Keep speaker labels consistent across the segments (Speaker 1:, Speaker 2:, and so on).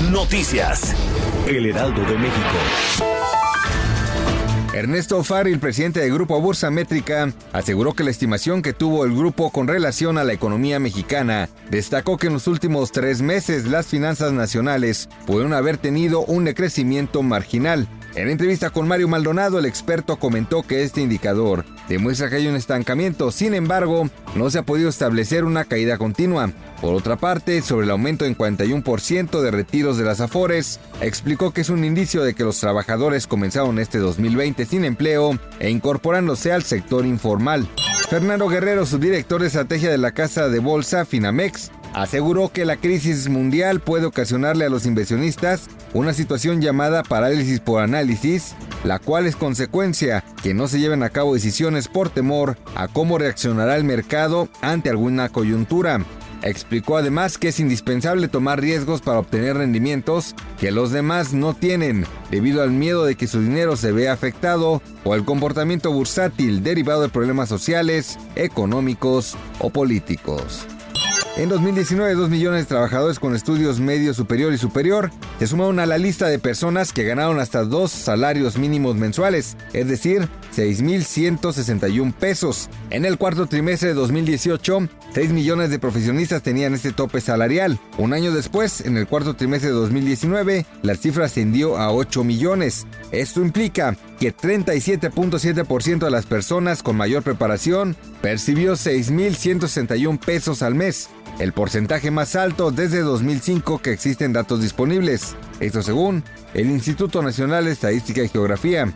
Speaker 1: Noticias. El Heraldo de México.
Speaker 2: Ernesto Farril, presidente del Grupo Bursa Métrica, aseguró que la estimación que tuvo el grupo con relación a la economía mexicana destacó que en los últimos tres meses las finanzas nacionales pudieron haber tenido un decrecimiento marginal. En entrevista con Mario Maldonado, el experto comentó que este indicador demuestra que hay un estancamiento, sin embargo, no se ha podido establecer una caída continua. Por otra parte, sobre el aumento en 41% de retiros de las Afores, explicó que es un indicio de que los trabajadores comenzaron este 2020 sin empleo e incorporándose al sector informal. Fernando Guerrero, subdirector de estrategia de la casa de bolsa Finamex, aseguró que la crisis mundial puede ocasionarle a los inversionistas una situación llamada parálisis por análisis, la cual es consecuencia que no se lleven a cabo decisiones por temor a cómo reaccionará el mercado ante alguna coyuntura. Explicó además que es indispensable tomar riesgos para obtener rendimientos que los demás no tienen, debido al miedo de que su dinero se vea afectado o el comportamiento bursátil derivado de problemas sociales, económicos o políticos. En 2019, 2 millones de trabajadores con estudios medio, superior y superior se sumaron a la lista de personas que ganaron hasta dos salarios mínimos mensuales, es decir, 6.161 pesos. En el cuarto trimestre de 2018, 6 millones de profesionistas tenían este tope salarial. Un año después, en el cuarto trimestre de 2019, la cifra ascendió a 8 millones. Esto implica que 37.7% de las personas con mayor preparación percibió 6.161 pesos al mes el porcentaje más alto desde 2005 que existen datos disponibles. Esto según el Instituto Nacional de Estadística y Geografía.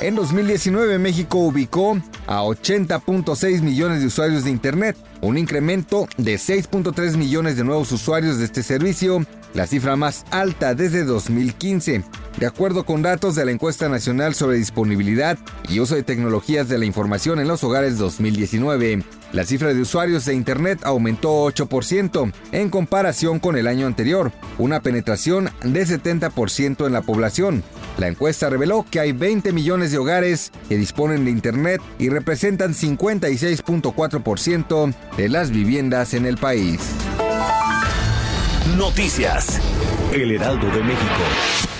Speaker 2: En 2019 México ubicó a 80.6 millones de usuarios de Internet, un incremento de 6.3 millones de nuevos usuarios de este servicio, la cifra más alta desde 2015. De acuerdo con datos de la encuesta nacional sobre disponibilidad y uso de tecnologías de la información en los hogares 2019, la cifra de usuarios de Internet aumentó 8% en comparación con el año anterior, una penetración de 70% en la población. La encuesta reveló que hay 20 millones de hogares que disponen de Internet y representan 56.4% de las viviendas en el país.
Speaker 1: Noticias. El Heraldo de México.